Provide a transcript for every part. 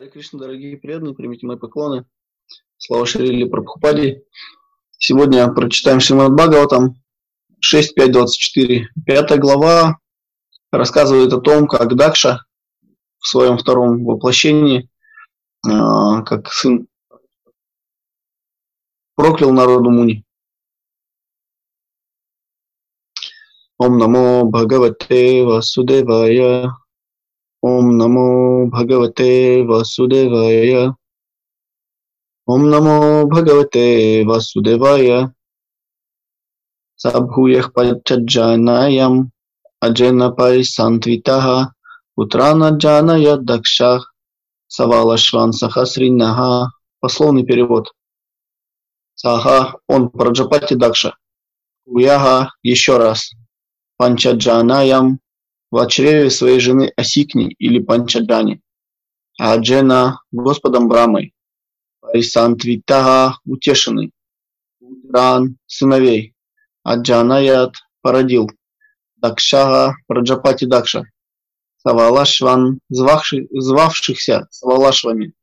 Харе Кришна, дорогие преданные, примите мои поклоны. Слава Шрили Прабхупади. Сегодня прочитаем Шримад Бхагаватам 6.5.24. Пятая глава рассказывает о том, как Дакша в своем втором воплощении, а, как сын проклял народу Муни. Ом намо Бхагавате Васудевая ॐ नमो भगवते वासुदेवाय ॐ नमो भगवते वासुदेवाय स भूयः पञ्चजानायम् अजेन परिसन्त्वितः पुत्रान् дакшах савалашван сахасринаха. Пословный перевод. Саха, он Праджапати Дакша. Уяха, еще раз. Панчаджанаям, в чреве своей жены Асикни или Панчаджани, а Джена Господом Брамой, Парисантвитага утешенный, Утран сыновей, а Джанаят породил, Дакшага Праджапати Дакша, Савалашван, звавших, звавшихся Савалашвами,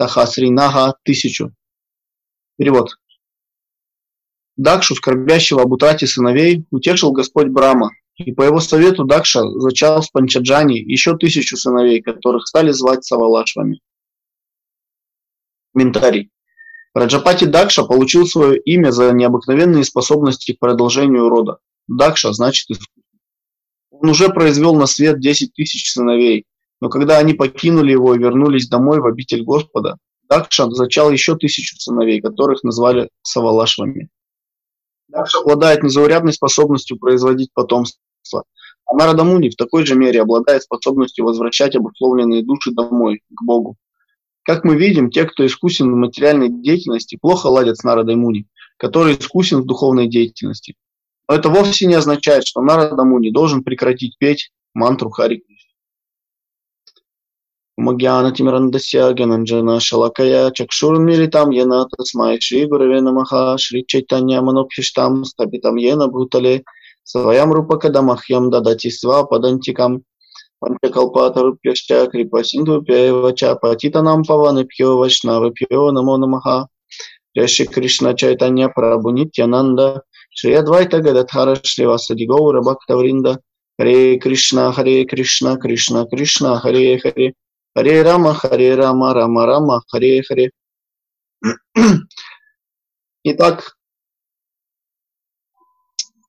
Сахасринага тысячу. Перевод. Дакшу, скорбящего об утрате сыновей, утешил Господь Брама, и по его совету Дакша зачал с Панчаджани еще тысячу сыновей, которых стали звать Савалашвами. Комментарий. Раджапати Дакша получил свое имя за необыкновенные способности к продолжению рода. Дакша значит искусство. Он уже произвел на свет 10 тысяч сыновей, но когда они покинули его и вернулись домой в обитель Господа, Дакша зачал еще тысячу сыновей, которых назвали Савалашвами. Также обладает незаурядной способностью производить потомство. А Нарадамуни в такой же мере обладает способностью возвращать обусловленные души домой, к Богу. Как мы видим, те, кто искусен в материальной деятельности, плохо ладят с Нарадамуни, который искусен в духовной деятельности. Но это вовсе не означает, что Нарадамуни должен прекратить петь мантру Хари ज्ञानञ्जना शलाकया चक्षुर्मिलितां येन तस्मै श्रीगुरवे नमः श्रीचैतन्यमनोभीष्टां स्थापितं येन भूतले स्वयं रूपकदमह्यं ददति स्वपदन्तिकं पञ्चकल्पातरुभ्यश्च कृपसिन्धुभ्यैव च पतितनां पवनेभ्यो वैष्णवेभ्यो नमो नमः जय श्री कृष्ण चैतन्य प्रभु नित्यानंद श्री अद्वैत गदधार श्रीवासदि गौर भक्तवृंद हरे कृष्ण हरे कृष्ण कृष्ण कृष्ण हरे हरे Харе Рама, Харе Рама, Рама Рама, Харе Харе. Итак,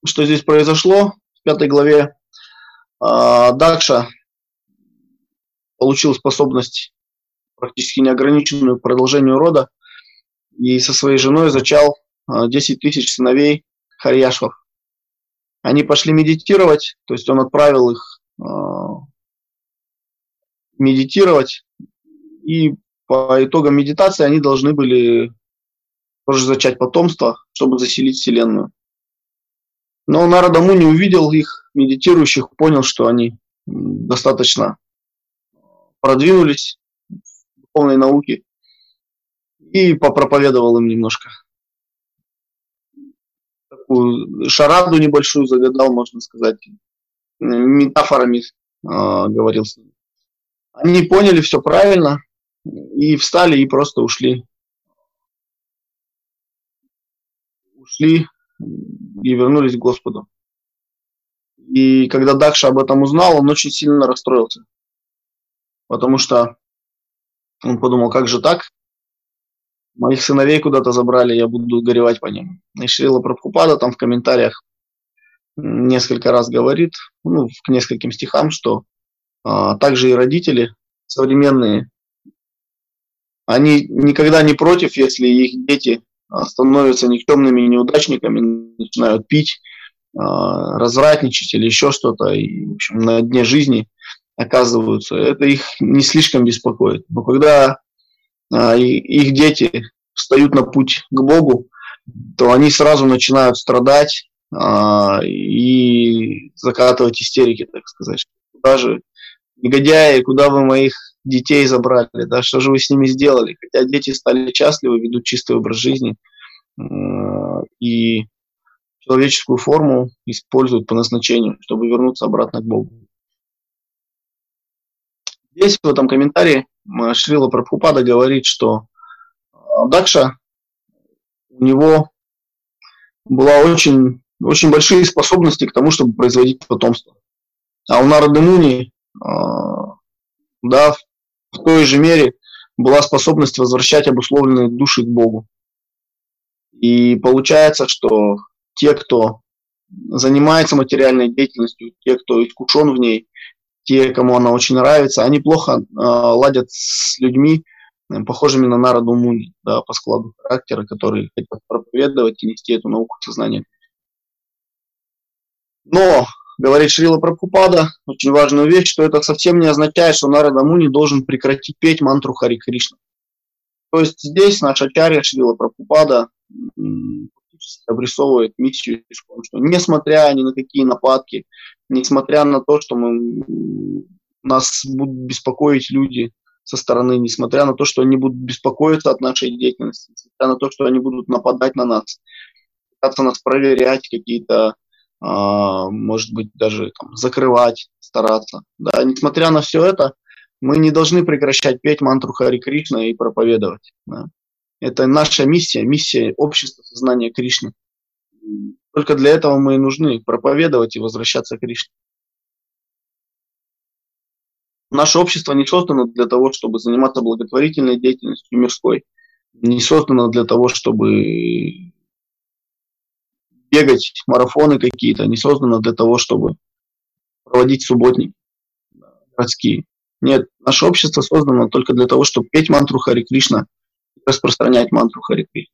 что здесь произошло? В пятой главе а, Дакша получил способность практически неограниченную к продолжению рода и со своей женой зачал 10 а, тысяч сыновей Харьяшвов. Они пошли медитировать, то есть он отправил их а, медитировать, и по итогам медитации они должны были тоже зачать потомство, чтобы заселить Вселенную. Но Нарада не увидел их медитирующих, понял, что они достаточно продвинулись в духовной науке и попроповедовал им немножко. Такую шараду небольшую загадал, можно сказать, метафорами э, говорил с ними. Они поняли все правильно и встали и просто ушли. Ушли и вернулись к Господу. И когда Дакша об этом узнал, он очень сильно расстроился. Потому что он подумал, как же так? Моих сыновей куда-то забрали, я буду горевать по ним. И Шрила Прабхупада там в комментариях несколько раз говорит, ну, к нескольким стихам, что также и родители современные, они никогда не против, если их дети а, становятся никчемными неудачниками, начинают пить, а, развратничать или еще что-то, и, в общем, на дне жизни оказываются. Это их не слишком беспокоит. Но когда их дети встают на путь к Богу, то они сразу начинают страдать и закатывать истерики, так сказать. Даже негодяи, куда вы моих детей забрали, да, что же вы с ними сделали? Хотя дети стали счастливы, ведут чистый образ жизни и человеческую форму используют по назначению, чтобы вернуться обратно к Богу. Здесь, в этом комментарии, Шрила Прабхупада говорит, что Дакша, у него была очень, очень большие способности к тому, чтобы производить потомство. А у Нарды Муни, да, в той же мере была способность возвращать обусловленные души к Богу. И получается, что те, кто занимается материальной деятельностью, те, кто искушен в ней, те, кому она очень нравится, они плохо э, ладят с людьми, э, похожими на народу Муни, да, по складу характера, которые хотят проповедовать и нести эту науку сознания. Но, говорит Шрила Прабхупада, очень важную вещь, что это совсем не означает, что Нарада Муни должен прекратить петь мантру Хари Кришна. То есть здесь наша чарья Шрила Прабхупада обрисовывает миссию что несмотря ни на какие нападки, несмотря на то, что мы, нас будут беспокоить люди со стороны, несмотря на то, что они будут беспокоиться от нашей деятельности, несмотря на то, что они будут нападать на нас, пытаться нас проверять, какие-то, может быть, даже там, закрывать, стараться. Да, несмотря на все это, мы не должны прекращать петь мантру Хари Кришна и проповедовать. Да. Это наша миссия, миссия общества сознания Кришны. Только для этого мы и нужны проповедовать и возвращаться к Кришне. Наше общество не создано для того, чтобы заниматься благотворительной деятельностью мирской. Не создано для того, чтобы бегать марафоны какие-то. Не создано для того, чтобы проводить субботники городские. Нет, наше общество создано только для того, чтобы петь мантру Хари Кришна – распространять мантру Харикри,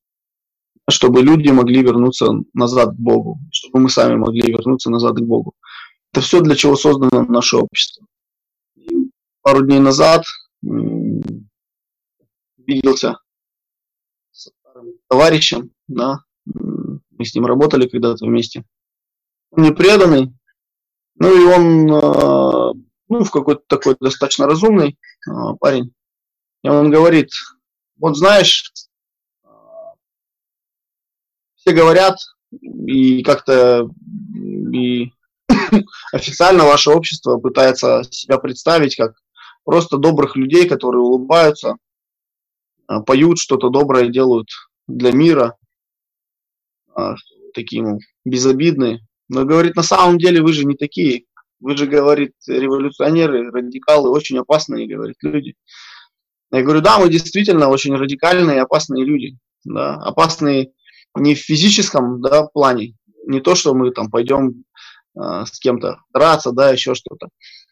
чтобы люди могли вернуться назад к Богу, чтобы мы сами могли вернуться назад к Богу. Это все для чего создано наше общество. И пару дней назад виделся с товарищем, да, мы с ним работали когда-то вместе. Он мне преданный, ну и он а, ну, в какой-то такой достаточно разумный а, парень. И он говорит, вот знаешь, все говорят, и как-то и официально ваше общество пытается себя представить как просто добрых людей, которые улыбаются, а, поют что-то доброе, делают для мира, а, такие ну, безобидные. Но говорит, на самом деле вы же не такие. Вы же, говорит, революционеры, радикалы, очень опасные, говорит, люди. Я говорю, да, мы действительно очень радикальные опасные люди. Да, опасные не в физическом да, плане, не то, что мы там пойдем э, с кем-то драться, да, еще что-то.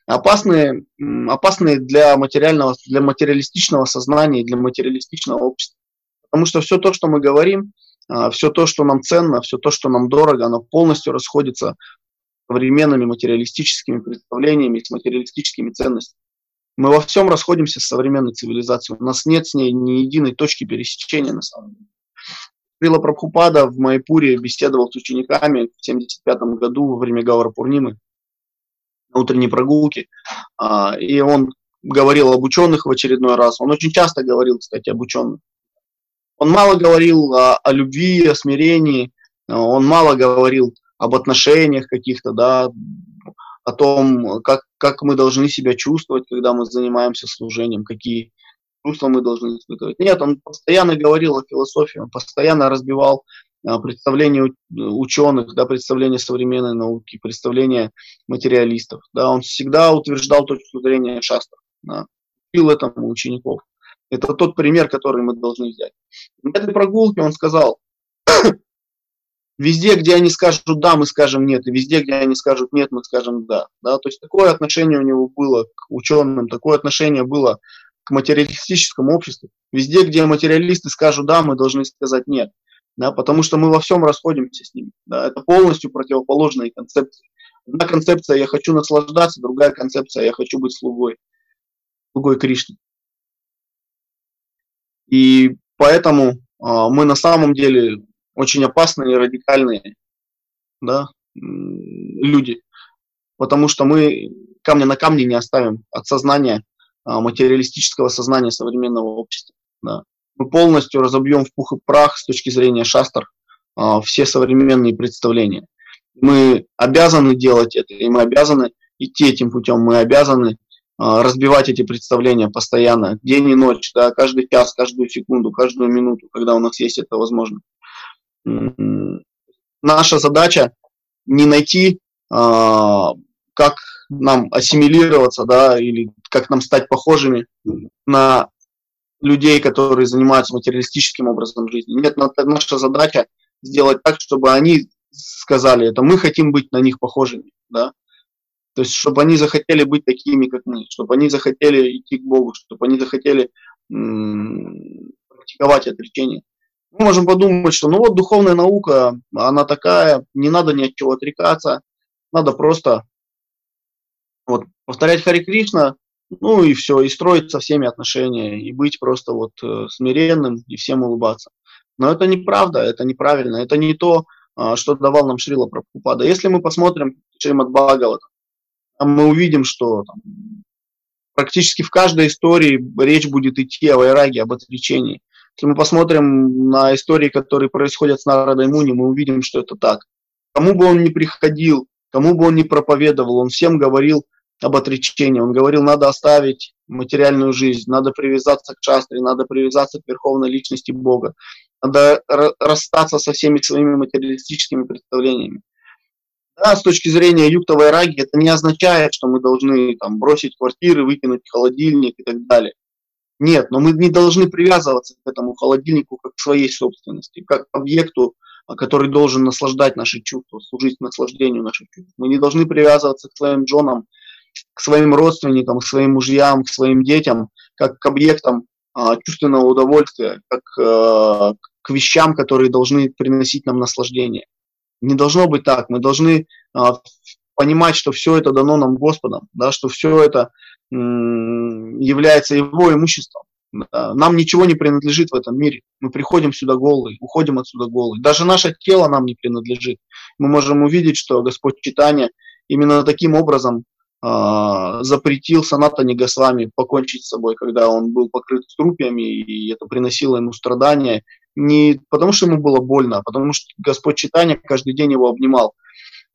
Опасные, опасные для материального, для материалистичного сознания, для материалистичного общества. Потому что все то, что мы говорим, все то, что нам ценно, все то, что нам дорого, оно полностью расходится современными материалистическими представлениями, с материалистическими ценностями. Мы во всем расходимся с современной цивилизацией. У нас нет с ней ни единой точки пересечения на самом деле. Прила Прабхупада в Майпуре беседовал с учениками в 1975 году во время Гавара Пурнимы на утренней прогулке. А, и он говорил об ученых в очередной раз. Он очень часто говорил, кстати, об ученых. Он мало говорил о, о любви, о смирении. Он мало говорил об отношениях каких-то, да, о том, как, как мы должны себя чувствовать, когда мы занимаемся служением, какие чувства мы должны испытывать. Нет, он постоянно говорил о философии, он постоянно разбивал а, представления ученых, да, представления современной науки, представления материалистов. Да, он всегда утверждал точку зрения шастов, да, учил этому учеников. Это тот пример, который мы должны взять. На этой прогулке он сказал, Везде, где они скажут да, мы скажем нет, и везде, где они скажут нет, мы скажем да. да? То есть такое отношение у него было к ученым, такое отношение было к материалистическому обществу. Везде, где материалисты скажут да, мы должны сказать нет. Да, потому что мы во всем расходимся с ними. Да, это полностью противоположные концепции. Одна концепция «я хочу наслаждаться», другая концепция «я хочу быть слугой», слугой Кришны. И поэтому э, мы на самом деле очень опасные и радикальные да, люди. Потому что мы камня на камне не оставим от сознания, а, материалистического сознания современного общества. Да. Мы полностью разобьем в пух и прах с точки зрения шастр а, все современные представления. Мы обязаны делать это, и мы обязаны идти этим путем, мы обязаны разбивать эти представления постоянно, день и ночь, да, каждый час, каждую секунду, каждую минуту, когда у нас есть это возможно. Наша задача не найти, как нам ассимилироваться, да, или как нам стать похожими на людей, которые занимаются материалистическим образом жизни. Нет, наша задача сделать так, чтобы они сказали это, мы хотим быть на них похожими, да. То есть, чтобы они захотели быть такими, как мы, чтобы они захотели идти к Богу, чтобы они захотели м- практиковать отречение. Мы можем подумать, что ну вот духовная наука, она такая, не надо ни от чего отрекаться, надо просто вот, повторять Хари Кришна, ну и все, и строить со всеми отношения, и быть просто вот э, смиренным, и всем улыбаться. Но это неправда, это неправильно, это не то, э, что давал нам Шрила Прабхупада. Если мы посмотрим Шримад Бхагават, мы увидим, что там, практически в каждой истории речь будет идти о вайраге, об отречении. Если мы посмотрим на истории, которые происходят с Нарадой Муни, мы увидим, что это так. Кому бы он ни приходил, кому бы он ни проповедовал, он всем говорил об отречении. Он говорил, надо оставить материальную жизнь, надо привязаться к шастре, надо привязаться к верховной личности Бога, надо расстаться со всеми своими материалистическими представлениями. Да, с точки зрения юктовой раги, это не означает, что мы должны там, бросить квартиры, выкинуть холодильник и так далее. Нет, но мы не должны привязываться к этому холодильнику как к своей собственности, как к объекту, который должен наслаждать наши чувства, служить наслаждению наших чувств. Мы не должны привязываться к своим джонам, к своим родственникам, к своим мужьям, к своим детям, как к объектам а, чувственного удовольствия, как а, к вещам, которые должны приносить нам наслаждение. Не должно быть так. Мы должны а, понимать, что все это дано нам Господом, да, что все это является Его имуществом. Нам ничего не принадлежит в этом мире. Мы приходим сюда голые, уходим отсюда голые. Даже наше тело нам не принадлежит. Мы можем увидеть, что Господь Читания именно таким образом э, запретил Санатане Госвами покончить с собой, когда он был покрыт струпьями, и это приносило ему страдания. Не потому, что ему было больно, а потому что Господь Читания каждый день его обнимал.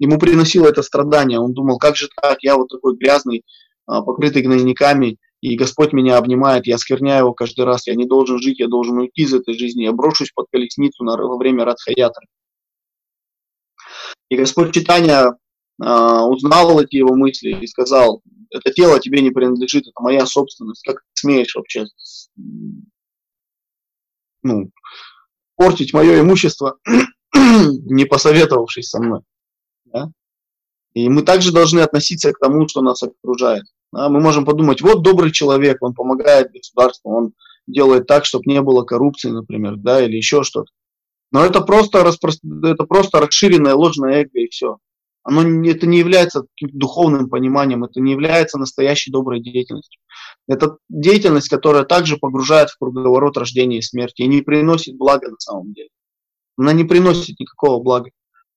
Ему приносило это страдание. Он думал, как же так, я вот такой грязный, э, покрытый гнойниками, и Господь меня обнимает, я скверняю его каждый раз, я не должен жить, я должен уйти из этой жизни, я брошусь под колесницу на, время Радхаятры. И Господь Читания а, узнал эти его мысли и сказал, это тело тебе не принадлежит, это моя собственность, как ты смеешь вообще ну, портить мое имущество, не посоветовавшись со мной. Да? И мы также должны относиться к тому, что нас окружает. Да? Мы можем подумать, вот добрый человек, он помогает государству, он делает так, чтобы не было коррупции, например, да, или еще что-то. Но это просто, распро... это просто расширенное ложное эго и все оно это не является духовным пониманием, это не является настоящей доброй деятельностью. Это деятельность, которая также погружает в круговорот рождения и смерти и не приносит блага на самом деле. Она не приносит никакого блага.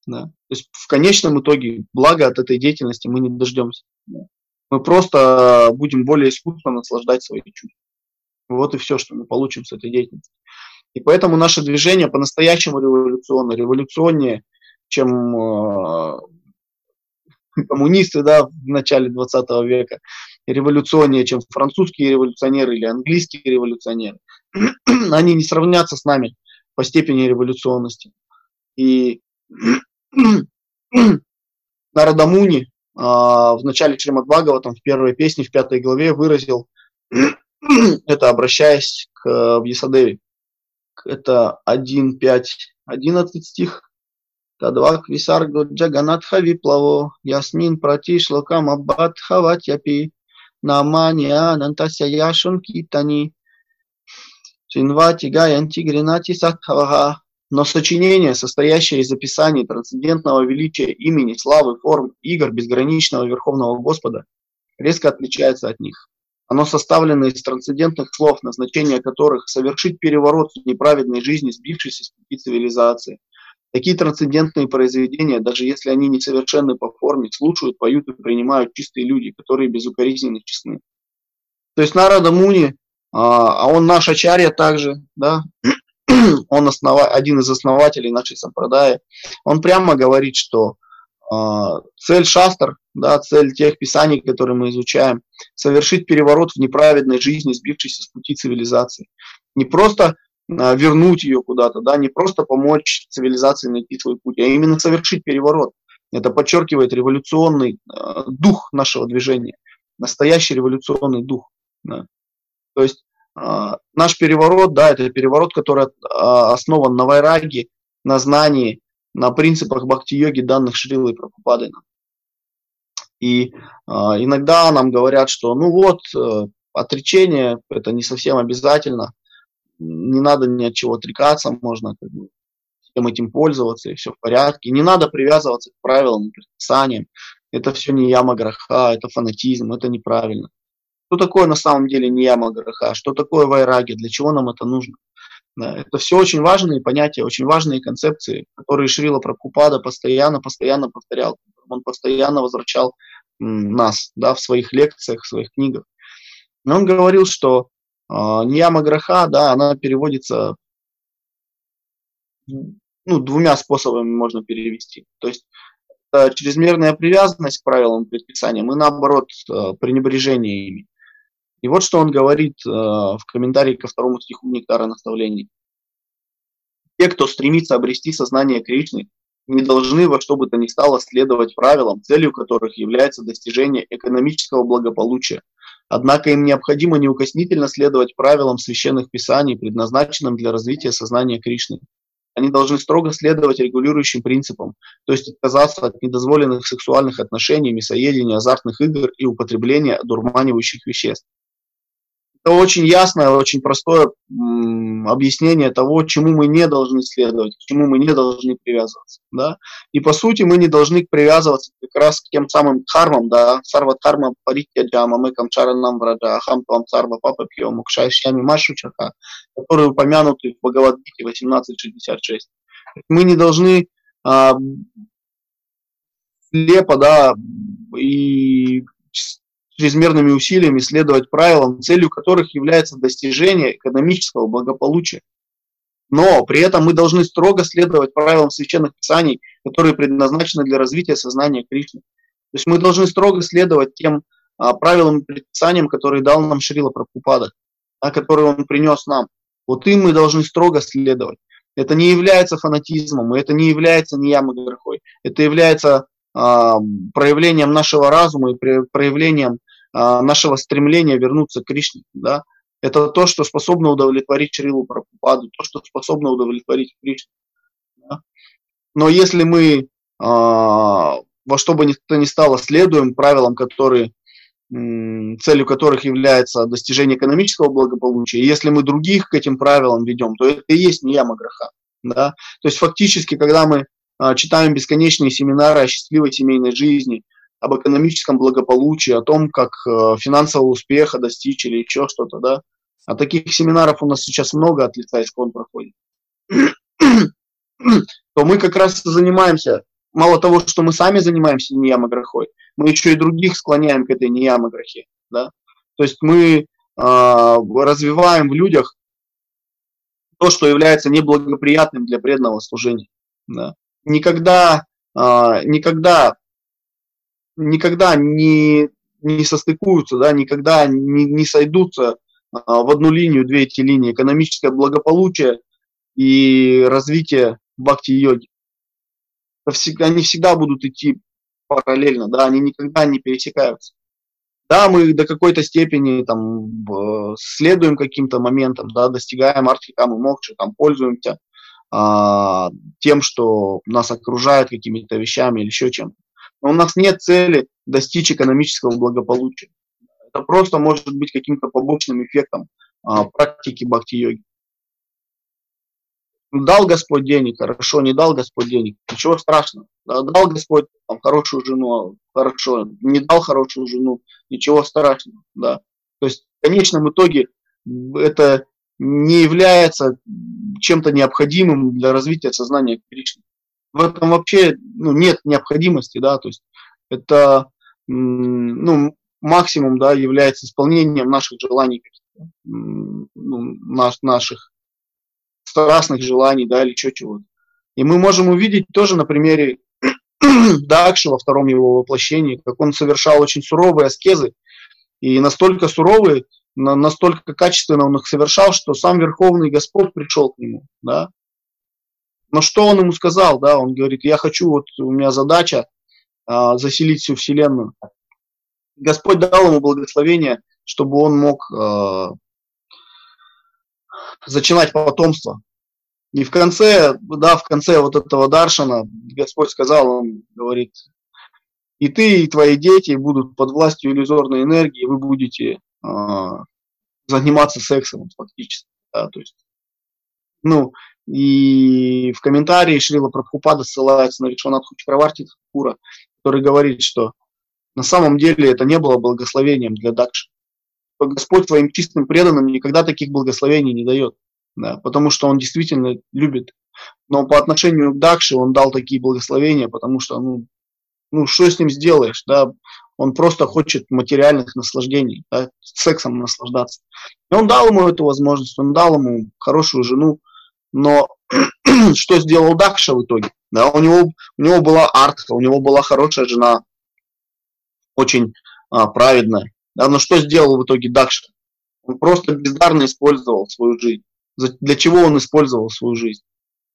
Да. То есть в конечном итоге блага от этой деятельности мы не дождемся. Да. Мы просто будем более искусно наслаждать свои чувства. Вот и все, что мы получим с этой деятельности. И поэтому наше движение по-настоящему революционно, революционнее, чем э, коммунисты да, в начале 20 века, революционнее, чем французские революционеры или английские революционеры. Они не сравнятся с нами по степени революционности. И Нарадамуни а, в начале Шримад Бхагаватам в первой песне, в пятой главе выразил это, обращаясь к Вьясадеве. Это 1, 5, 11 стих. Тадвак висарго джаганатха виплаво, ясмин прати шлокам аббат хаватьяпи, намани анантася яшун китани, чинвати гаянти гринати сатхаваха. Но сочинение, состоящее из описаний трансцендентного величия имени, славы, форм, игр безграничного Верховного Господа, резко отличается от них. Оно составлено из трансцендентных слов, назначение которых – совершить переворот в неправедной жизни, сбившейся с пути цивилизации – Такие трансцендентные произведения, даже если они несовершенны по форме, слушают, поют и принимают чистые люди, которые безукоризненно честны. То есть Нарада Муни, а, а он наш ачарья также, да, он основа, один из основателей нашей сампрадаи, он прямо говорит, что а, цель шастр, да, цель тех писаний, которые мы изучаем, совершить переворот в неправедной жизни, сбившейся с пути цивилизации. Не просто вернуть ее куда-то, да, не просто помочь цивилизации найти свой путь, а именно совершить переворот. Это подчеркивает революционный э, дух нашего движения, настоящий революционный дух. Да. То есть э, наш переворот, да, это переворот, который э, основан на вайраге, на знании, на принципах бхакти-йоги, данных Шрилы и Прабхупады. И э, иногда нам говорят, что ну вот, э, отречение это не совсем обязательно, не надо ни от чего отрекаться, можно как бы, всем этим пользоваться, и все в порядке. Не надо привязываться к правилам, к предписаниям. Это все не яма гроха, это фанатизм, это неправильно. Что такое на самом деле не яма гроха? Что такое вайраги? Для чего нам это нужно? Это все очень важные понятия, очень важные концепции, которые Шрила Прабхупада постоянно, постоянно повторял. Он постоянно возвращал нас да, в своих лекциях, в своих книгах. Но он говорил, что э, нияма граха, да, она переводится ну, двумя способами можно перевести. То есть э, чрезмерная привязанность к правилам предписаниям и наоборот э, пренебрежение ими. И вот что он говорит э, в комментарии ко второму стиху Нектара наставлений. Те, кто стремится обрести сознание Кришны, не должны во что бы то ни стало следовать правилам, целью которых является достижение экономического благополучия. Однако им необходимо неукоснительно следовать правилам священных писаний, предназначенным для развития сознания Кришны. Они должны строго следовать регулирующим принципам, то есть отказаться от недозволенных сексуальных отношений, мясоедения, азартных игр и употребления дурманивающих веществ это очень ясное, очень простое объяснение того, чему мы не должны следовать, к чему мы не должны привязываться. Да? И по сути мы не должны привязываться как раз к тем самым кармам, да, сарва карма паритя джама, мы камчара нам врада, ахам твам сарва папа пьем, мукшайшями машу чаха, которые упомянуты в Бхагавадгите 18.66. Мы не должны а, слепо, да, и чрезмерными усилиями следовать правилам, целью которых является достижение экономического благополучия. Но при этом мы должны строго следовать правилам священных писаний, которые предназначены для развития сознания Кришны. То есть мы должны строго следовать тем а, правилам и предписаниям, которые дал нам Шрила Прабхупада, а, которые он принес нам. Вот им мы должны строго следовать. Это не является фанатизмом, это не является неямой грехой. Это является а, проявлением нашего разума и проявлением нашего стремления вернуться к Кришне. Да? Это то, что способно удовлетворить Шрилу Прабхупаду, то, что способно удовлетворить Кришну. Да? Но если мы а, во что бы то ни стало следуем правилам, которые целью которых является достижение экономического благополучия. И если мы других к этим правилам ведем, то это и есть не яма греха. Да? То есть фактически, когда мы а, читаем бесконечные семинары о счастливой семейной жизни, об экономическом благополучии, о том, как э, финансового успеха достичь или еще что-то, да. А таких семинаров у нас сейчас много от лица ИСКОН проходит. То мы как раз занимаемся, мало того, что мы сами занимаемся неямограхой, мы еще и других склоняем к этой неямограхе, да. То есть мы э, развиваем в людях то, что является неблагоприятным для преданного служения. Да. Никогда, э, никогда никогда не, не состыкуются, да, никогда не, не сойдутся а, в одну линию две эти линии, экономическое благополучие и развитие бхакти-йоги. Они всегда будут идти параллельно, да, они никогда не пересекаются. Да, мы до какой-то степени там следуем каким-то моментам, да, достигаем артхикам и мокши, там пользуемся а, тем, что нас окружает какими-то вещами или еще чем-то. Но у нас нет цели достичь экономического благополучия. Это просто может быть каким-то побочным эффектом а, практики бхакти-йоги. Дал Господь денег, хорошо, не дал Господь денег, ничего страшного. Дал Господь там, хорошую жену, хорошо, не дал хорошую жену, ничего страшного. Да. То есть в конечном итоге это не является чем-то необходимым для развития сознания Кришны в этом вообще ну, нет необходимости, да, то есть это ну, максимум, да, является исполнением наших желаний, ну, наш, наших страстных желаний, да, или чего-то. И мы можем увидеть тоже на примере Дакши во втором его воплощении, как он совершал очень суровые аскезы, и настолько суровые, настолько качественно он их совершал, что сам Верховный Господь пришел к нему, да. Но что он ему сказал, да, он говорит, я хочу, вот у меня задача а, заселить всю Вселенную. Господь дал ему благословение, чтобы он мог а, зачинать потомство. И в конце, да, в конце вот этого Даршана Господь сказал, он говорит, и ты, и твои дети будут под властью иллюзорной энергии, вы будете э, заниматься сексом фактически. Да, то есть, ну, и в комментарии Шрила Прабхупада ссылается на Вишванатху Чакраварти Кура, который говорит, что на самом деле это не было благословением для Дакши. Господь твоим чистым преданным никогда таких благословений не дает, да, потому что Он действительно любит. Но по отношению к Дакше Он дал такие благословения, потому что, ну, ну что с ним сделаешь, да, он просто хочет материальных наслаждений, да, сексом наслаждаться. И он дал ему эту возможность, он дал ему хорошую жену, но что сделал Дакша в итоге? Да, у него, у него была артка, у него была хорошая жена, очень а, праведная. Да, но что сделал в итоге Дакша? Он просто бездарно использовал свою жизнь. Для чего он использовал свою жизнь?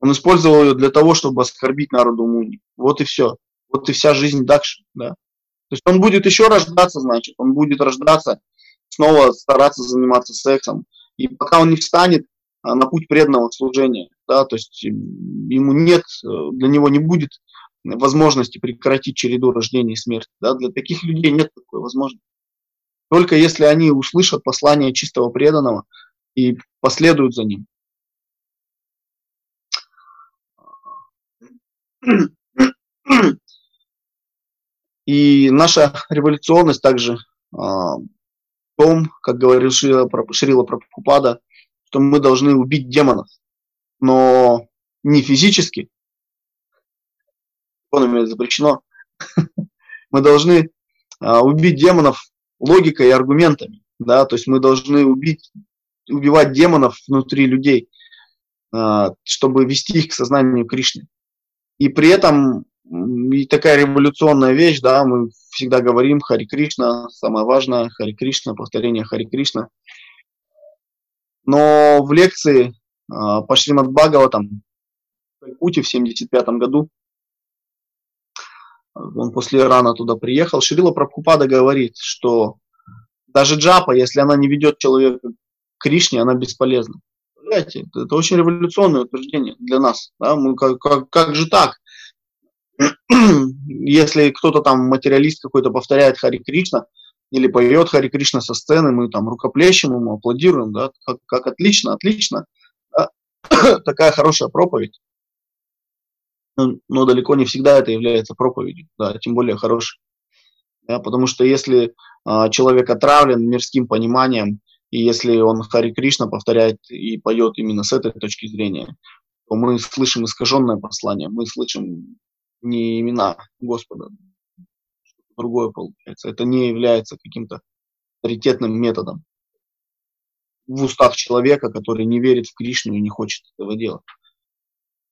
Он использовал ее для того, чтобы оскорбить народу Муни. Вот и все. Вот и вся жизнь Дакши. Да. То есть он будет еще рождаться, значит, он будет рождаться, снова стараться заниматься сексом. И пока он не встанет на путь преданного служения, да, то есть ему нет, э, для него не будет возможности прекратить череду рождения и смерти. Да, для таких людей нет такой возможности. Только если они услышат послание чистого преданного и последуют за ним. И наша революционность также а, в том, как говорил Шрила Прабхупада, что мы должны убить демонов, но не физически, законами запрещено, мы должны а, убить демонов логикой и аргументами, да, то есть мы должны убить, убивать демонов внутри людей, а, чтобы вести их к сознанию Кришны. И при этом и такая революционная вещь, да, мы всегда говорим Хари Кришна, самое важное, Хари Кришна, повторение Хари Кришна. Но в лекции э, по Шримад Бхагаватам в Кути в 75 году, он после Ирана туда приехал, Шрила Прабхупада говорит, что даже джапа, если она не ведет человека к Кришне, она бесполезна. Понимаете, это очень революционное утверждение для нас. Да? Мы, как, как, как же так? если кто-то там, материалист какой-то повторяет Хари Кришна, или поет Хари Кришна со сцены, мы там рукоплещем ему, аплодируем, да, как, как отлично, отлично. Да? Такая хорошая проповедь. Но, но далеко не всегда это является проповедью, да, тем более хорошей. Да, потому что если а, человек отравлен мирским пониманием, и если он Хари Кришна повторяет и поет именно с этой точки зрения, то мы слышим искаженное послание, мы слышим не имена Господа, другое получается. Это не является каким-то авторитетным методом в устах человека, который не верит в Кришну и не хочет этого делать.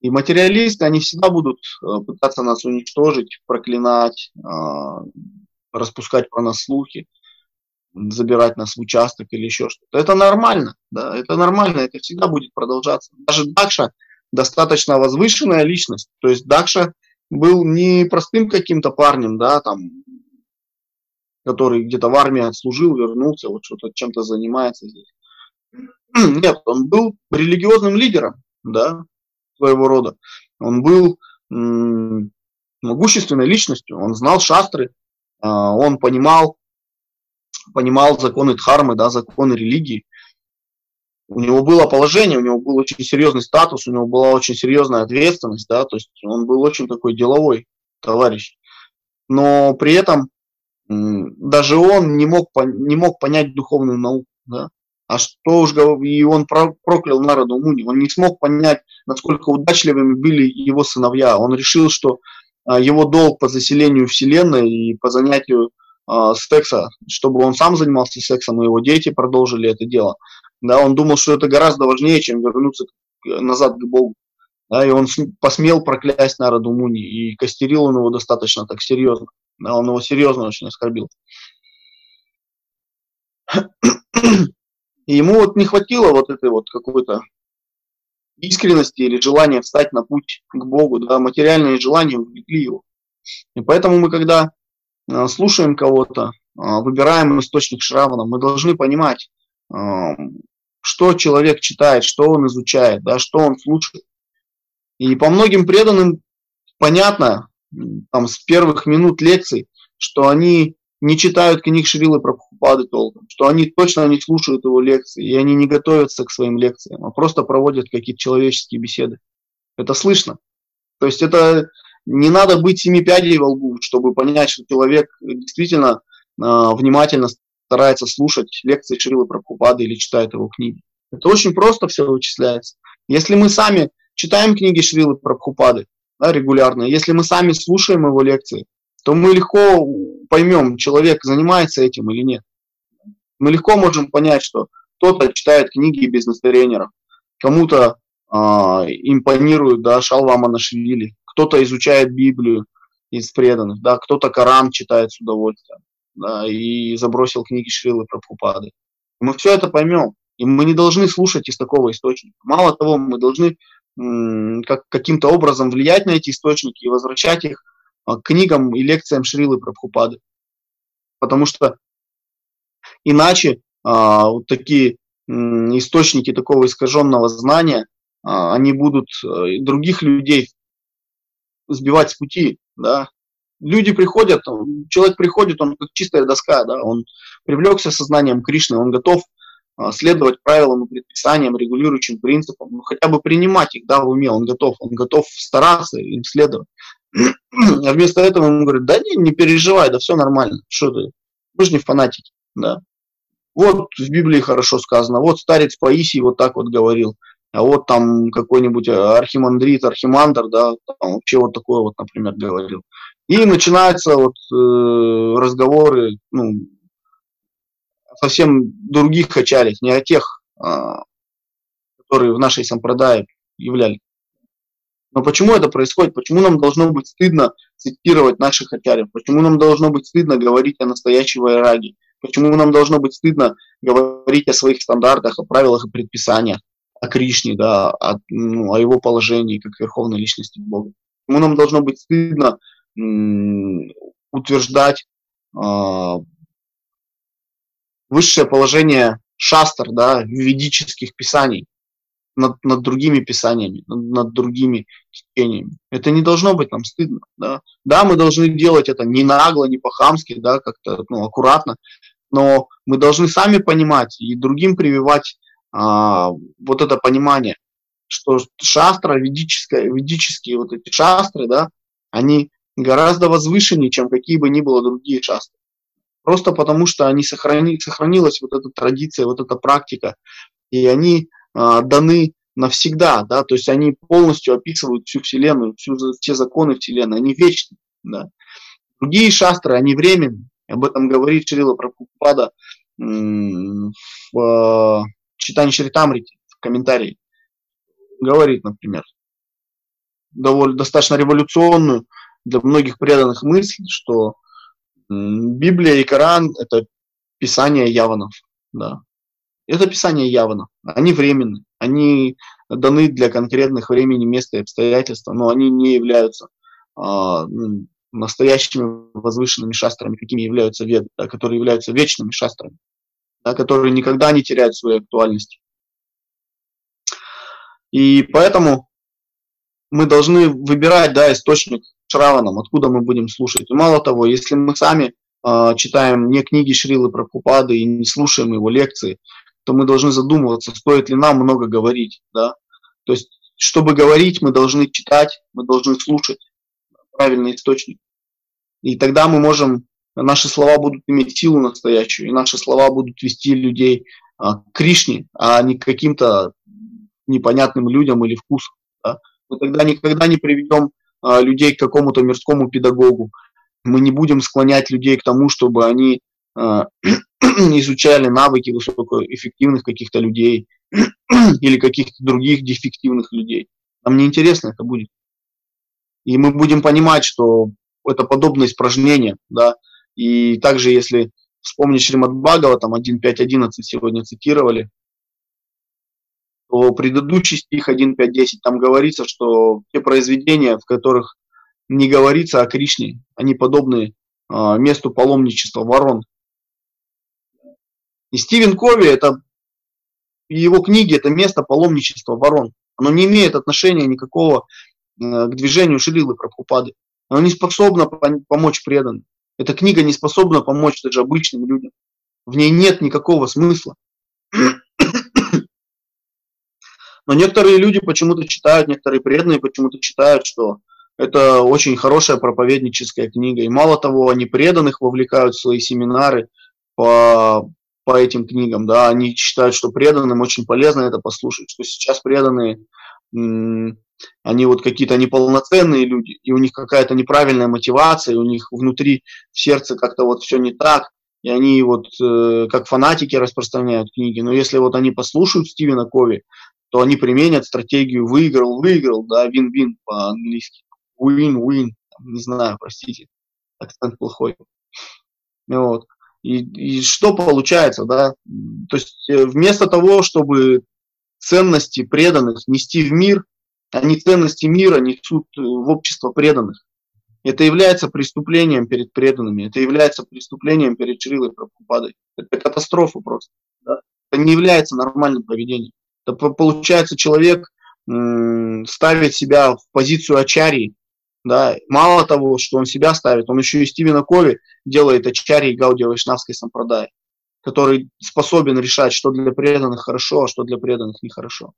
И материалисты, они всегда будут э, пытаться нас уничтожить, проклинать, а, распускать про нас слухи, забирать нас в участок или еще что-то. Это нормально, да, это нормально, это всегда будет продолжаться. Даже Дакша достаточно возвышенная личность, то есть Дакша был не простым каким-то парнем, да, там, который где-то в армии отслужил, вернулся, вот что-то чем-то занимается здесь. Нет, он был религиозным лидером, да, своего рода. Он был могущественной личностью, он знал шастры, э, он понимал, понимал законы дхармы, да, законы религии у него было положение, у него был очень серьезный статус, у него была очень серьезная ответственность, да, то есть он был очень такой деловой товарищ. Но при этом даже он не мог, не мог понять духовную науку, да. А что уж и он проклял народу Муни, он не смог понять, насколько удачливыми были его сыновья. Он решил, что а, его долг по заселению Вселенной и по занятию э, секса, чтобы он сам занимался сексом, и его дети продолжили это дело. Да, он думал, что это гораздо важнее, чем вернуться назад к Богу. Да, и он посмел проклясть народу Муни, и костерил он его достаточно так серьезно. Да, он его серьезно очень оскорбил. И ему вот не хватило вот этой вот какой-то искренности или желания встать на путь к Богу, да, материальные желания увлекли его. И поэтому мы, когда э, слушаем кого-то, э, выбираем источник Шравана, мы должны понимать, что человек читает, что он изучает, да, что он слушает. И по многим преданным понятно, там, с первых минут лекций, что они не читают книг Шрилы Прабхупады толком, что они точно не слушают его лекции, и они не готовятся к своим лекциям, а просто проводят какие-то человеческие беседы. Это слышно. То есть это не надо быть семи пядей во лбу, чтобы понять, что человек действительно э, внимательно старается слушать лекции Шрилы Прабхупады или читает его книги. Это очень просто все вычисляется. Если мы сами читаем книги Шрилы Прабхупады да, регулярно, если мы сами слушаем его лекции, то мы легко поймем, человек занимается этим или нет. Мы легко можем понять, что кто-то читает книги бизнес-тренеров, кому-то э, импонирует да, Шалва Манашвили, кто-то изучает Библию из преданных, да, кто-то Коран читает с удовольствием да, и забросил книги Шрилы Прабхупады. Мы все это поймем, и мы не должны слушать из такого источника. Мало того, мы должны как, каким-то образом влиять на эти источники и возвращать их а, книгам и лекциям Шрилы Прабхупады. Потому что иначе а, вот такие источники такого искаженного знания, а, они будут а, других людей сбивать с пути, да. Люди приходят, человек приходит, он как чистая доска, да, он привлекся сознанием Кришны, он готов а, следовать правилам и предписаниям, регулирующим принципам, ну, хотя бы принимать их, да, в уме, он готов, он готов стараться им следовать. А вместо этого ему говорят, да не, не переживай, да все нормально, что ты, мы же не фанатики, да. Вот в Библии хорошо сказано, вот старец Паисий вот так вот говорил, а вот там какой-нибудь архимандрит, архимандр, да, там вообще вот такое вот, например, говорил. И начинаются вот э, разговоры, ну, совсем других ачарьях, не о тех, э, которые в нашей сампрадае являлись. Но почему это происходит? Почему нам должно быть стыдно цитировать наших ачарьев? Почему нам должно быть стыдно говорить о настоящей вайраге? Почему нам должно быть стыдно говорить о своих стандартах, о правилах и предписаниях, о Кришне, да, о, ну, о его положении как верховной личности Бога? Почему нам должно быть стыдно утверждать э- высшее положение шастр, да, ведических писаний? над, над другими писаниями, над, над другими чтениями. Это не должно быть нам стыдно. Да? да, мы должны делать это не нагло, не по-хамски, да, как-то ну, аккуратно, но мы должны сами понимать и другим прививать а, вот это понимание, что шастра, ведическое, ведические вот эти шастры, да, они гораздо возвышеннее, чем какие бы ни было другие шастры. Просто потому, что они сохрани, сохранилась вот эта традиция, вот эта практика, и они а, даны навсегда, да, то есть они полностью описывают всю Вселенную, всю, все законы Вселенной, они вечны, да. Другие шастры, они временные, об этом говорит Шрила Прабхупада в э, читании Шритамрити, в комментарии. Говорит, например, довольно, достаточно революционную для многих преданных мысль, что Библия и Коран – это писание яванов, да. Это писание явно. Они временны, они даны для конкретных времени, места и обстоятельств, но они не являются а, настоящими возвышенными шастрами, какими являются веды, да, которые являются вечными шастрами, да, которые никогда не теряют своей актуальности. И поэтому мы должны выбирать да, источник Шраванам, откуда мы будем слушать. И мало того, если мы сами э, читаем не книги Шрилы Прабхупады и не слушаем его лекции, то мы должны задумываться, стоит ли нам много говорить, да. То есть, чтобы говорить, мы должны читать, мы должны слушать правильный источник. И тогда мы можем, наши слова будут иметь силу настоящую, и наши слова будут вести людей а, к Кришне, а не к каким-то непонятным людям или вкусам. Да? Мы тогда никогда не приведем а, людей к какому-то мирскому педагогу. Мы не будем склонять людей к тому, чтобы они а, изучали навыки высокоэффективных каких-то людей или каких-то других дефективных людей. Нам неинтересно это будет. И мы будем понимать, что это подобное испражнение, да, и также, если вспомнить Шримад Бхагава, там 1.5.11 сегодня цитировали, то предыдущий стих 1.5.10, там говорится, что те произведения, в которых не говорится о Кришне, они подобны э, месту паломничества ворон. И Стивен Кови, это его книги, это место паломничества ворон. Оно не имеет отношения никакого э, к движению Шрилы Прабхупады. Оно не способно помочь преданным. Эта книга не способна помочь даже обычным людям. В ней нет никакого смысла. Но некоторые люди почему-то читают, некоторые преданные почему-то читают, что это очень хорошая проповедническая книга. И мало того, они преданных вовлекают в свои семинары по, по этим книгам. Да, они считают, что преданным очень полезно это послушать, что сейчас преданные они вот какие-то неполноценные люди, и у них какая-то неправильная мотивация, у них внутри в сердце как-то вот все не так, и они вот э, как фанатики распространяют книги. Но если вот они послушают Стивена Кови, то они применят стратегию выиграл, выиграл, да, вин-вин по-английски. Win-win, не знаю, простите, акцент плохой. Вот. И, и что получается, да? То есть э, вместо того, чтобы ценности преданных нести в мир, они ценности мира несут э, в общество преданных. Это является преступлением перед преданными, это является преступлением перед Шрилой Прабхупадой. Это катастрофа просто. Да? Это не является нормальным поведением. Это получается человек ставит себя в позицию ачарии. Да? Мало того, что он себя ставит, он еще и Стивена Кови делает ачарии Гауди Вайшнавской сампрадай который способен решать, что для преданных хорошо, а что для преданных нехорошо.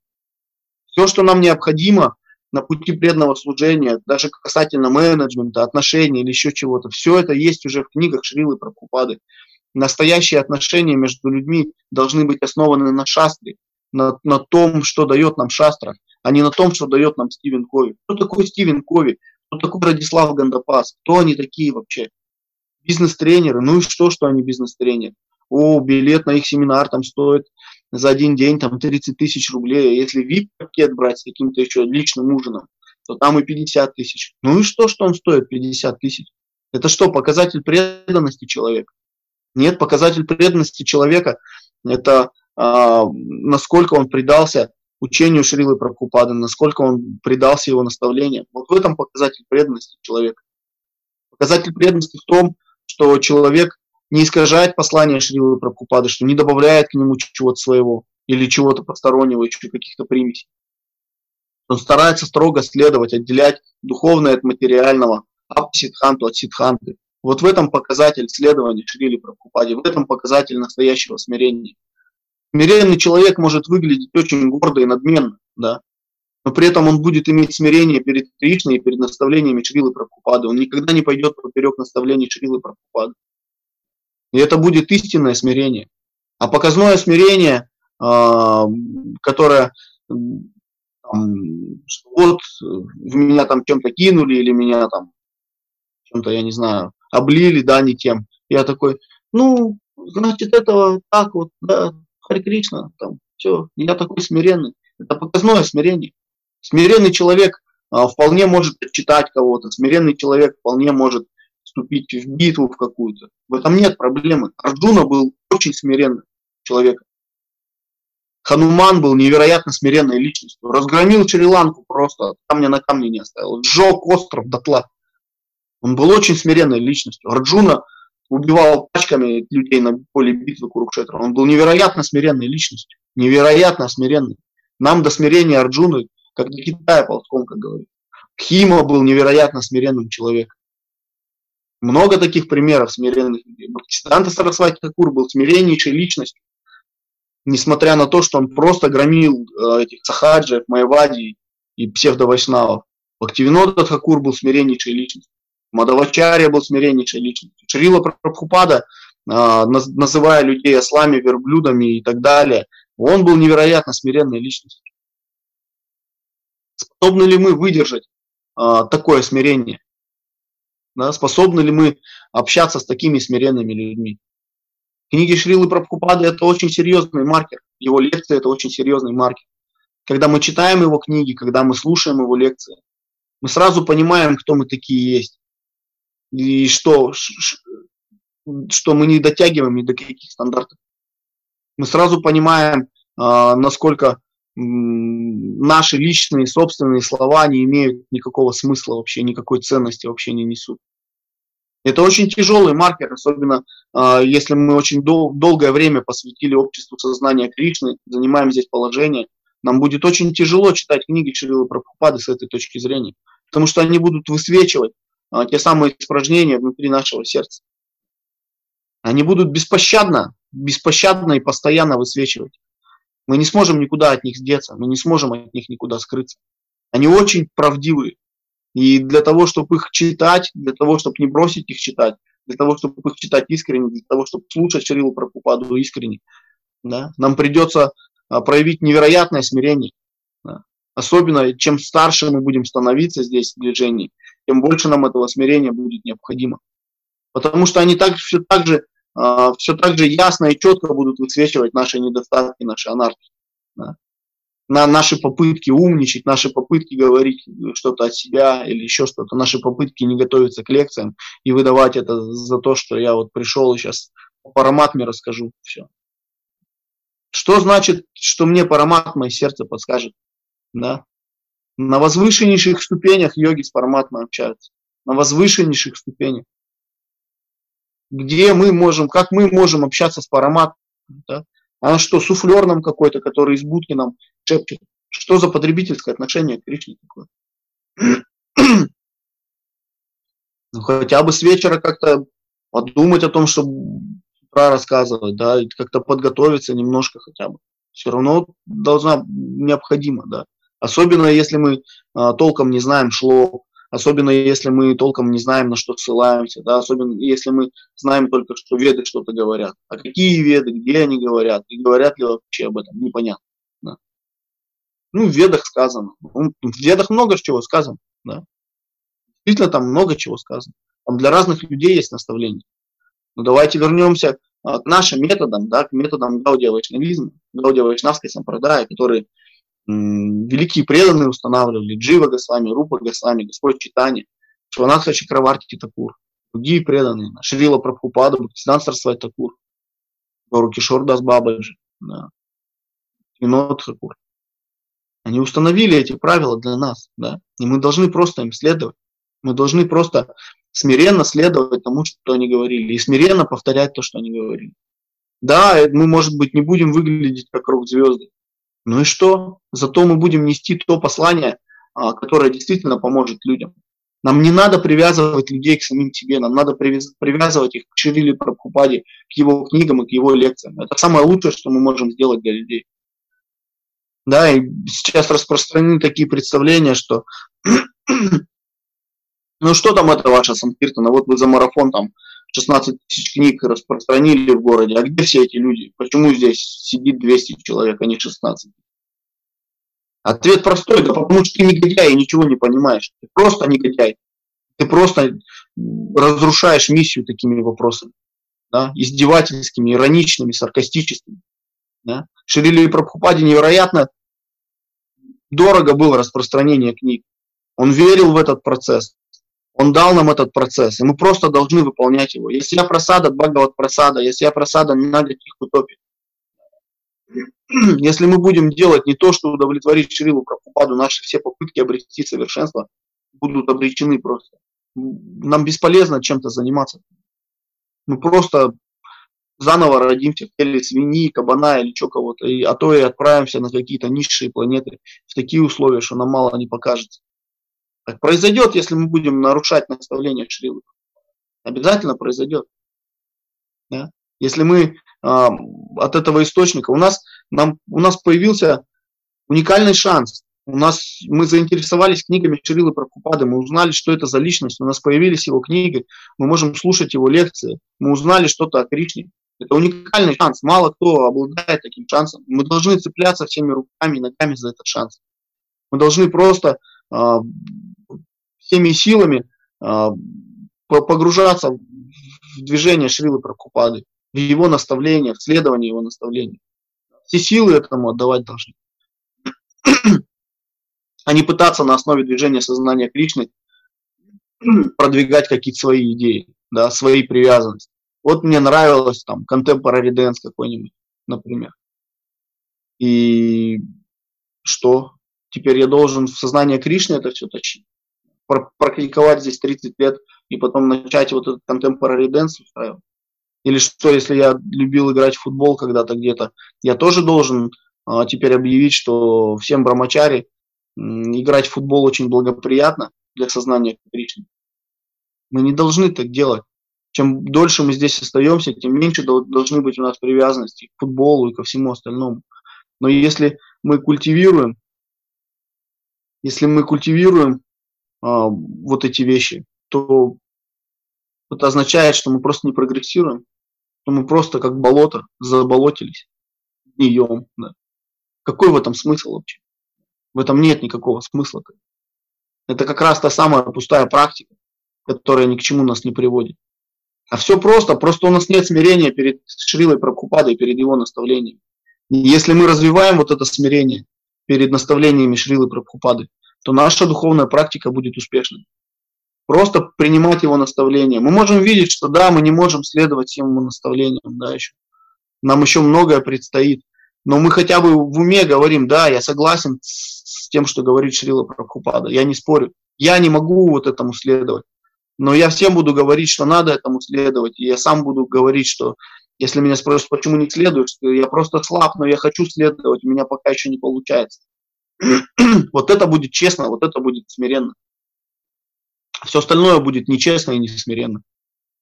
Все, что нам необходимо на пути преданного служения, даже касательно менеджмента, отношений или еще чего-то, все это есть уже в книгах Шрилы Прабхупады. Настоящие отношения между людьми должны быть основаны на шастре, на, на том, что дает нам шастра, а не на том, что дает нам Стивен Кови. Кто такой Стивен Кови? Кто такой Радислав Гандапас? Кто они такие вообще? Бизнес-тренеры. Ну и что, что они бизнес-тренеры? о, билет на их семинар там стоит за один день там 30 тысяч рублей. Если VIP-пакет брать с каким-то еще личным ужином, то там и 50 тысяч. Ну и что, что он стоит 50 тысяч? Это что, показатель преданности человека? Нет, показатель преданности человека – это а, насколько он предался учению Шрилы Прабхупады, насколько он предался его наставлениям. Вот в этом показатель преданности человека. Показатель преданности в том, что человек не искажает послание Шрилы Прабхупады, что не добавляет к нему чего-то своего или чего-то постороннего, еще каких-то примесей. Он старается строго следовать, отделять духовное от материального, апсидханту от сидханты. Вот в этом показатель следования Шрили Прабхупаде, в этом показатель настоящего смирения. Смиренный человек может выглядеть очень гордо и надменно, да, но при этом он будет иметь смирение перед Кришной и перед наставлениями Шрилы Прабхупады. Он никогда не пойдет поперек наставлений Шрилы Прабхупады. И это будет истинное смирение. А показное смирение, э, которое там, вот в меня там чем-то кинули или меня там чем-то, я не знаю, облили, да, не тем. Я такой, ну, значит, этого так вот, да, Хари Кришна, там, все, я такой смиренный. Это показное смирение. Смиренный человек а, вполне может читать кого-то, смиренный человек вполне может вступить в битву в какую-то. В этом нет проблемы. Арджуна был очень смиренным человеком. Хануман был невероятно смиренной личностью. Разгромил Шри-Ланку просто, камня на камне не оставил. Сжег остров дотла. Он был очень смиренной личностью. Арджуна убивал пачками людей на поле битвы Курукшетра. Он был невероятно смиренной личностью. Невероятно смиренный. Нам до смирения Арджуны, как до Китая ползком, как говорит. Хима был невероятно смиренным человеком. Много таких примеров смиренных людей. Бхактисиданта Сарасвати Такур был смиреннейшей личностью, несмотря на то, что он просто громил э, этих сахаджев, майвади и псевдовайшнавов. Бхактивинода Такур был смиреннейшей личностью. Мадавачарья был смиреннейшей личностью. Шрила Прабхупада, э, называя людей ослами, верблюдами и так далее, он был невероятно смиренной личностью. Способны ли мы выдержать э, такое смирение? Способны ли мы общаться с такими смиренными людьми? Книги Шрилы Прабхупады – это очень серьезный маркер. Его лекции – это очень серьезный маркер. когда мы читаем его книги, когда мы слушаем его лекции, мы сразу понимаем, кто мы такие есть. И что, что мы не дотягиваем ни до каких стандартов. Мы сразу понимаем, а, насколько наши личные, собственные слова не имеют никакого смысла вообще, никакой ценности вообще не несут. Это очень тяжелый маркер, особенно э, если мы очень дол- долгое время посвятили обществу сознания Кришны, занимаем здесь положение, нам будет очень тяжело читать книги Шрилы Прабхупады с этой точки зрения, потому что они будут высвечивать те самые испражнения внутри нашего сердца. Они будут беспощадно, беспощадно и постоянно высвечивать. Мы не сможем никуда от них сдеться, мы не сможем от них никуда скрыться. Они очень правдивые. И для того, чтобы их читать, для того, чтобы не бросить их читать, для того, чтобы их читать искренне, для того, чтобы слушать Шрилу Прабхупаду искренне, да, нам придется а, проявить невероятное смирение. Да. Особенно, чем старше мы будем становиться здесь в движении, тем больше нам этого смирения будет необходимо. Потому что они так, все, так же, э, все так же ясно и четко будут высвечивать наши недостатки, наши анархии. Да на наши попытки умничать, наши попытки говорить что-то от себя или еще что-то, наши попытки не готовиться к лекциям и выдавать это за то, что я вот пришел и сейчас параматме расскажу все. Что значит, что мне парамат мое сердце подскажет? Да? На возвышеннейших ступенях йоги с параматмой общаются. На возвышеннейших ступенях. Где мы можем, как мы можем общаться с параматом? Да? Она что, суфлер нам какой-то, который из будки нам шепчет? Что за потребительское отношение к Кришне такое? ну, хотя бы с вечера как-то подумать о том, чтобы утра рассказывать, да, как-то подготовиться немножко хотя бы. Все равно должна необходимо, да. Особенно если мы а, толком не знаем шло, особенно если мы толком не знаем, на что ссылаемся, да, особенно если мы знаем только, что веды что-то говорят. А какие веды, где они говорят, и говорят ли вообще об этом, непонятно. Да. Ну, в ведах сказано. Ну, в ведах много чего сказано. Да. Действительно, там много чего сказано. Там для разных людей есть наставления. Но давайте вернемся а, к нашим методам, да, к методам Гаудия Вайшнавизма, Гаудия Вайшнавской сампрадаи, которые великие преданные устанавливали, Джива Госвами, Рупа Госвами, Господь Читани, Шванатха Чакраварти Такур, другие преданные, Шрила Прабхупада, Бхактисидан Сарасвай Такур, Гору Кишор Дас Бабаджи, да. Они установили эти правила для нас, да, и мы должны просто им следовать. Мы должны просто смиренно следовать тому, что они говорили, и смиренно повторять то, что они говорили. Да, мы, может быть, не будем выглядеть как рок-звезды, ну и что? Зато мы будем нести то послание, а, которое действительно поможет людям. Нам не надо привязывать людей к самим себе, нам надо привязывать их к Ширили Прабхупаде, к его книгам и к его лекциям. Это самое лучшее, что мы можем сделать для людей. Да, и сейчас распространены такие представления, что ну что там это ваша Санкиртана, вот вы за марафон там 16 тысяч книг распространили в городе, а где все эти люди? Почему здесь сидит 200 человек, а не 16? Ответ простой, да потому что ты негодяй и ничего не понимаешь. Ты просто негодяй. Ты просто разрушаешь миссию такими вопросами. Да? Издевательскими, ироничными, саркастическими. Да? Ширили Прабхупаде невероятно дорого было распространение книг. Он верил в этот процесс. Он дал нам этот процесс, и мы просто должны выполнять его. Если я просада, Бхагават просада, если я просада, не надо их утопить. Если мы будем делать не то, что удовлетворить Шрилу Прабхупаду, наши все попытки обрести совершенство будут обречены просто. Нам бесполезно чем-то заниматься. Мы просто заново родимся в теле свиньи, кабана или что кого-то, а то и отправимся на какие-то низшие планеты в такие условия, что нам мало не покажется. Так произойдет, если мы будем нарушать наставления Шрилы. Обязательно произойдет. Да? Если мы э, от этого источника, у нас, нам, у нас появился уникальный шанс. У нас, мы заинтересовались книгами Шрилы Прабхупады, мы узнали, что это за личность, у нас появились его книги, мы можем слушать его лекции, мы узнали что-то о Кришне. Это уникальный шанс, мало кто обладает таким шансом. Мы должны цепляться всеми руками и ногами за этот шанс. Мы должны просто а, всеми силами а, погружаться в движение Шрилы Пракупады, в его наставления, в следование его наставлений. Все силы этому отдавать должны. а не пытаться на основе движения сознания Кришны продвигать какие-то свои идеи, да, свои привязанности. Вот мне нравилось там contemporary dance какой-нибудь, например. И что? Теперь я должен в сознание Кришны это все точить? Практиковать здесь 30 лет и потом начать вот этот contemporary dance устраивать? Или что, если я любил играть в футбол когда-то где-то, я тоже должен а, теперь объявить, что всем брамачари играть в футбол очень благоприятно для сознания Кришны. Мы не должны так делать. Чем дольше мы здесь остаемся, тем меньше должны быть у нас привязанности к футболу и ко всему остальному. Но если мы культивируем, если мы культивируем вот эти вещи, то это означает, что мы просто не прогрессируем, что мы просто как болото заболотились, гнием. Да. Какой в этом смысл вообще? В этом нет никакого смысла. Это как раз та самая пустая практика, которая ни к чему нас не приводит. А все просто, просто у нас нет смирения перед Шрилой Прабхупадой, перед его наставлением. И если мы развиваем вот это смирение перед наставлениями Шрилы Прабхупады, то наша духовная практика будет успешной. Просто принимать его наставления. Мы можем видеть, что да, мы не можем следовать всем его наставлениям, да, еще. Нам еще многое предстоит. Но мы хотя бы в уме говорим, да, я согласен с тем, что говорит Шрила Прабхупада, я не спорю. Я не могу вот этому следовать. Но я всем буду говорить, что надо этому следовать. И я сам буду говорить, что если меня спросят, почему не следуешь, я просто слаб, но я хочу следовать, у меня пока еще не получается. вот это будет честно, вот это будет смиренно. Все остальное будет нечестно и несмиренно.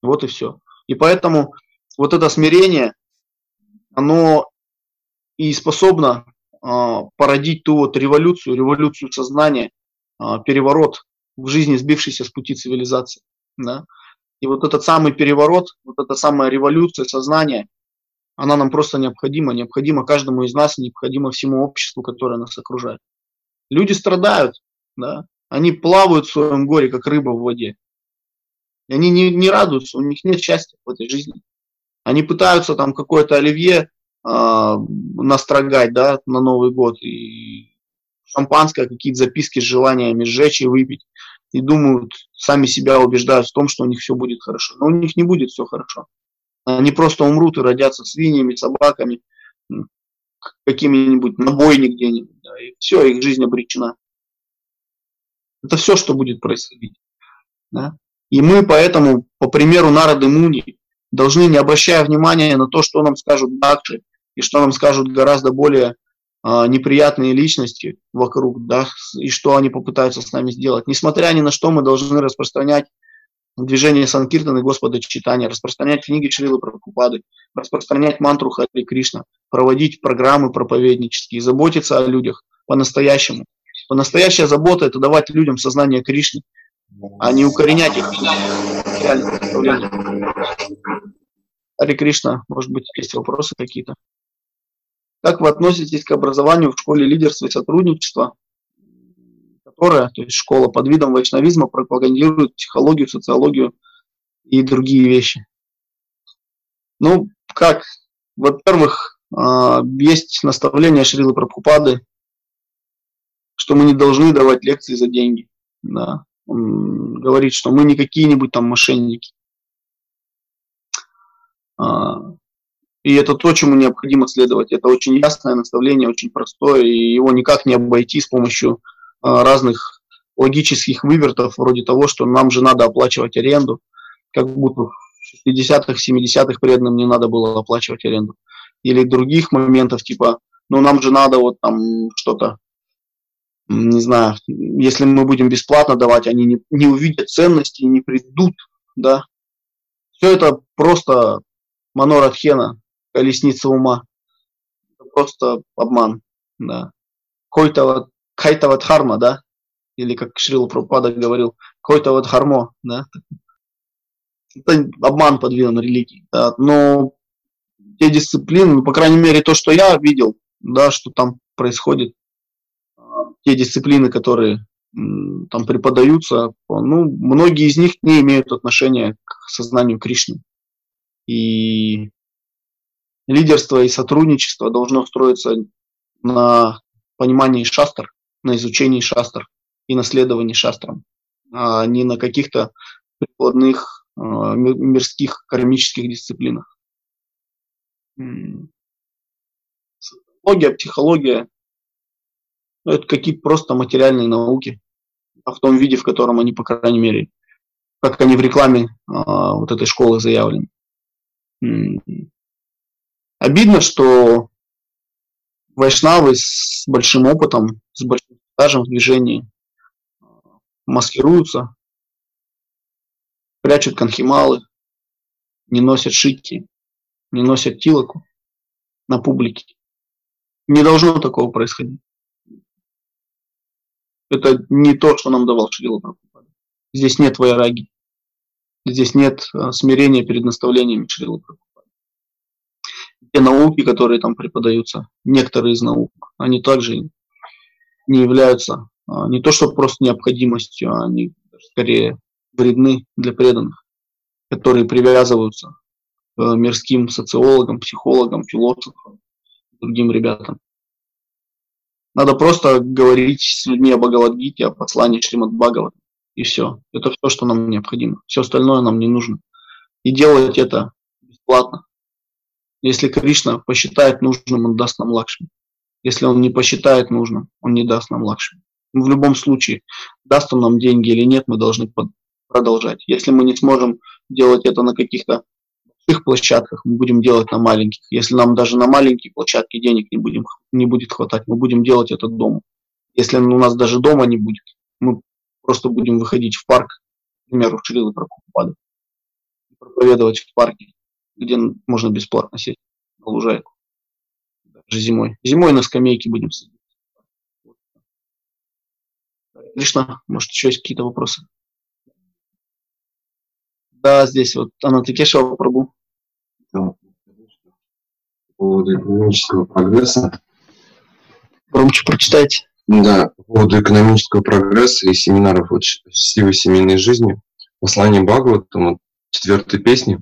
Вот и все. И поэтому вот это смирение, оно и способно э, породить ту вот революцию, революцию сознания, э, переворот в жизни сбившейся с пути цивилизации. Да? И вот этот самый переворот, вот эта самая революция сознания, она нам просто необходима, необходима каждому из нас, необходима всему обществу, которое нас окружает. Люди страдают, да? они плавают в своем горе, как рыба в воде. И они не, не радуются, у них нет счастья в этой жизни. Они пытаются там какое-то оливье э, настрогать, да, на Новый год, и шампанское, какие-то записки с желаниями сжечь и выпить. И думают, сами себя убеждают в том, что у них все будет хорошо. Но у них не будет все хорошо. Они просто умрут и родятся свиньями, собаками, какими-нибудь набойни где-нибудь. Да, и все, их жизнь обречена. Это все, что будет происходить. Да? И мы поэтому, по примеру Нарады Муни, должны, не обращая внимания на то, что нам скажут Дакши, и что нам скажут гораздо более а, неприятные личности вокруг, да, и что они попытаются с нами сделать. Несмотря ни на что, мы должны распространять движение Санкиртаны Господа Читания, распространять книги Шрилы Прабхупады, распространять мантру Хари Кришна, проводить программы проповеднические, заботиться о людях по-настоящему. По-настоящая забота – это давать людям сознание Кришны, а не укоренять их Хари Кришна, может быть, есть вопросы какие-то? Как вы относитесь к образованию в школе лидерства и сотрудничества, которая, то есть школа под видом вайшнавизма, пропагандирует психологию, социологию и другие вещи? Ну, как? Во-первых, а, есть наставление Шрилы Прабхупады, что мы не должны давать лекции за деньги. Да. Он говорит, что мы не какие-нибудь там мошенники. А, и это то, чему необходимо следовать. Это очень ясное наставление, очень простое, и его никак не обойти с помощью разных логических вывертов, вроде того, что нам же надо оплачивать аренду, как будто в 60-х, 70-х преданным не надо было оплачивать аренду. Или других моментов, типа, ну нам же надо вот там что-то, не знаю, если мы будем бесплатно давать, они не, не увидят ценности, не придут, да. Все это просто Манорадхена, колесница ума. Это просто обман, да. Какой-то вот, какая-то вот харма, да, или как Шрила Прабхупада говорил, какой-то вот хармо, да. Это обман подведен религии, да. но те дисциплины, ну, по крайней мере, то, что я видел, да, что там происходит, а, те дисциплины, которые там преподаются, ну, многие из них не имеют отношения к сознанию Кришны. И лидерство и сотрудничество должно строиться на понимании шастр, на изучении шастр и наследовании шастрам, а не на каких-то прикладных а, мирских кармических дисциплинах. Логия, психология – это какие-то просто материальные науки, а в том виде, в котором они, по крайней мере, как они в рекламе а, вот этой школы заявлены. Обидно, что вайшнавы с большим опытом, с большим стажем в движении маскируются, прячут конхималы, не носят шитки, не носят тилоку на публике. Не должно такого происходить. Это не то, что нам давал Шрила Прабхупада. Здесь нет вайраги. Здесь нет а, смирения перед наставлениями Шрила Прабхупада. Те науки, которые там преподаются, некоторые из наук, они также не являются а, не то, что просто необходимостью, а они скорее вредны для преданных, которые привязываются к мирским социологам, психологам, философам, другим ребятам. Надо просто говорить с людьми о Бхагавадгите, о послании Шримад Бхагават. И все. Это все, что нам необходимо. Все остальное нам не нужно. И делать это бесплатно. Если Кришна посчитает нужным, он даст нам лакшми. Если он не посчитает нужным, он не даст нам лакшми. В любом случае, даст он нам деньги или нет, мы должны продолжать. Если мы не сможем делать это на каких-то больших площадках, мы будем делать на маленьких. Если нам даже на маленькие площадки денег не, будем, не будет хватать, мы будем делать это дома. Если у нас даже дома не будет, мы просто будем выходить в парк, к примеру, Шрилы Прабхупады, проповедовать в парке, где можно бесплатно сесть на лужайку, даже зимой. Зимой на скамейке будем сидеть. Кришна, может, еще есть какие-то вопросы? Да, здесь вот Анатакешева Прабу. По поводу экономического прогресса. Громче прочитайте. Да, по поводу экономического прогресса и семинаров вот, счастливой семейной жизни. Послание Бхагаватам, четвертой песни,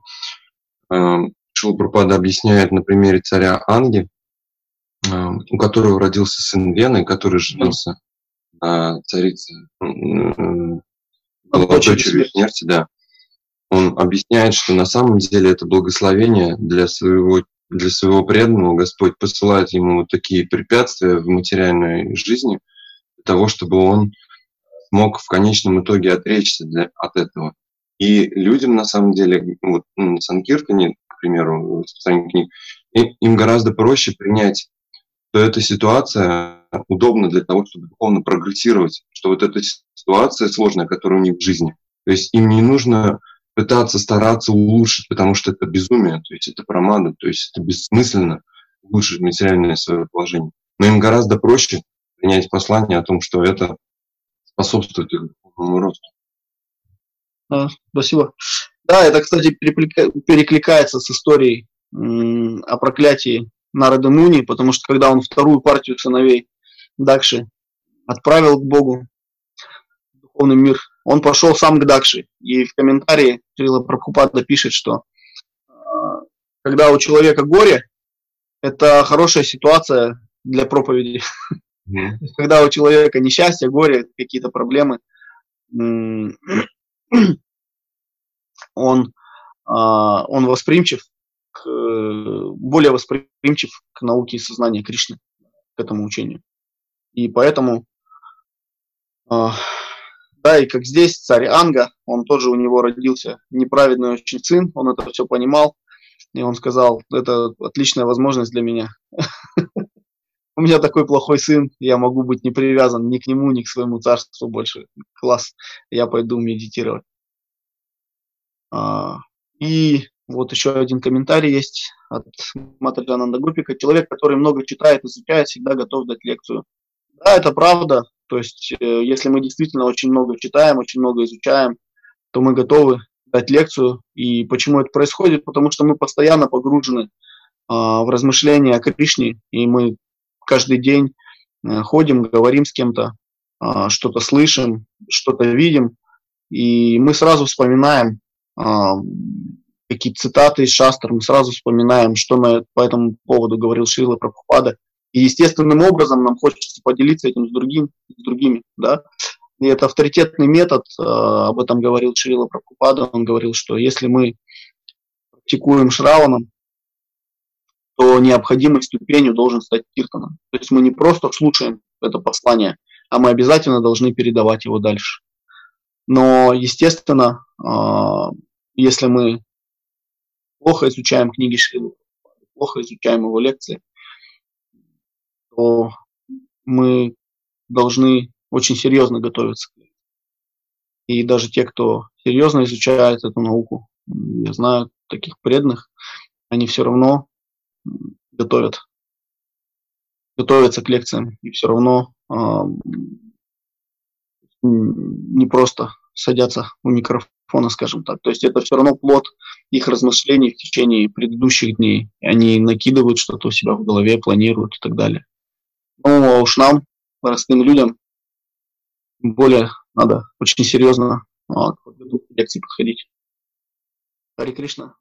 Шилапрапада объясняет на примере царя Анги, э, у которого родился сын Вены, который женился на царице, дочерью смерти, да он объясняет, что на самом деле это благословение для своего, для своего преданного. Господь посылает ему вот такие препятствия в материальной жизни для того, чтобы он мог в конечном итоге отречься для, от этого. И людям, на самом деле, вот, ну, на Санкиртане, к примеру, в книг, им гораздо проще принять, что эта ситуация удобна для того, чтобы духовно прогрессировать, что вот эта ситуация сложная, которая у них в жизни. То есть им не нужно пытаться стараться улучшить, потому что это безумие, то есть это промада, то есть это бессмысленно улучшить материальное свое положение. Но им гораздо проще принять послание о том, что это способствует их росту. А, спасибо. Да, это, кстати, перекликается с историей о проклятии Нарады Муни, потому что когда он вторую партию сыновей Дакши отправил к Богу, духовный мир, он пошел сам к Дакши. И в комментарии Крила Прабхупада пишет, что э, когда у человека горе, это хорошая ситуация для проповеди. Когда у человека несчастье, горе, какие-то проблемы, он, а, он восприимчив, к, более восприимчив к науке и сознанию Кришны, к этому учению. И поэтому а, да, и как здесь царь Анга, он тоже у него родился неправедный очень сын, он это все понимал, и он сказал, это отличная возможность для меня. У меня такой плохой сын, я могу быть не привязан ни к нему, ни к своему царству больше. Класс, я пойду медитировать. А, и вот еще один комментарий есть от Матаджананда Гупика. Человек, который много читает, изучает, всегда готов дать лекцию. Да, это правда. То есть, э, если мы действительно очень много читаем, очень много изучаем, то мы готовы дать лекцию. И почему это происходит? Потому что мы постоянно погружены а, в размышления о Кришне, и мы каждый день а, ходим, говорим с кем-то, а, что-то слышим, что-то видим, и мы сразу вспоминаем а, какие-то цитаты из Шастр, мы сразу вспоминаем, что на, по этому поводу говорил Шрила Прабхупада, И естественным образом нам хочется поделиться этим с, другим, с другими. Да? И это авторитетный метод, э, об этом говорил Шрила Прабхупада, он говорил, что если мы практикуем Шраваном, то необходимой ступенью должен стать Киртаном. То есть мы не просто слушаем это послание, а мы обязательно должны передавать его дальше. Но, естественно, а, если мы плохо изучаем книги Шрилы, плохо изучаем его лекции, то мы должны очень серьезно готовиться. И даже те, кто серьезно изучает эту науку, я знаю таких преданных, они все равно готовят, готовятся к лекциям и все равно э, не просто садятся у микрофона, скажем так. То есть это все равно плод их размышлений в течение предыдущих дней. Они накидывают что-то у себя в голове, планируют и так далее. Ну, а уж нам, простым людям, более надо очень серьезно а, к лекции подходить. Хари Кришна.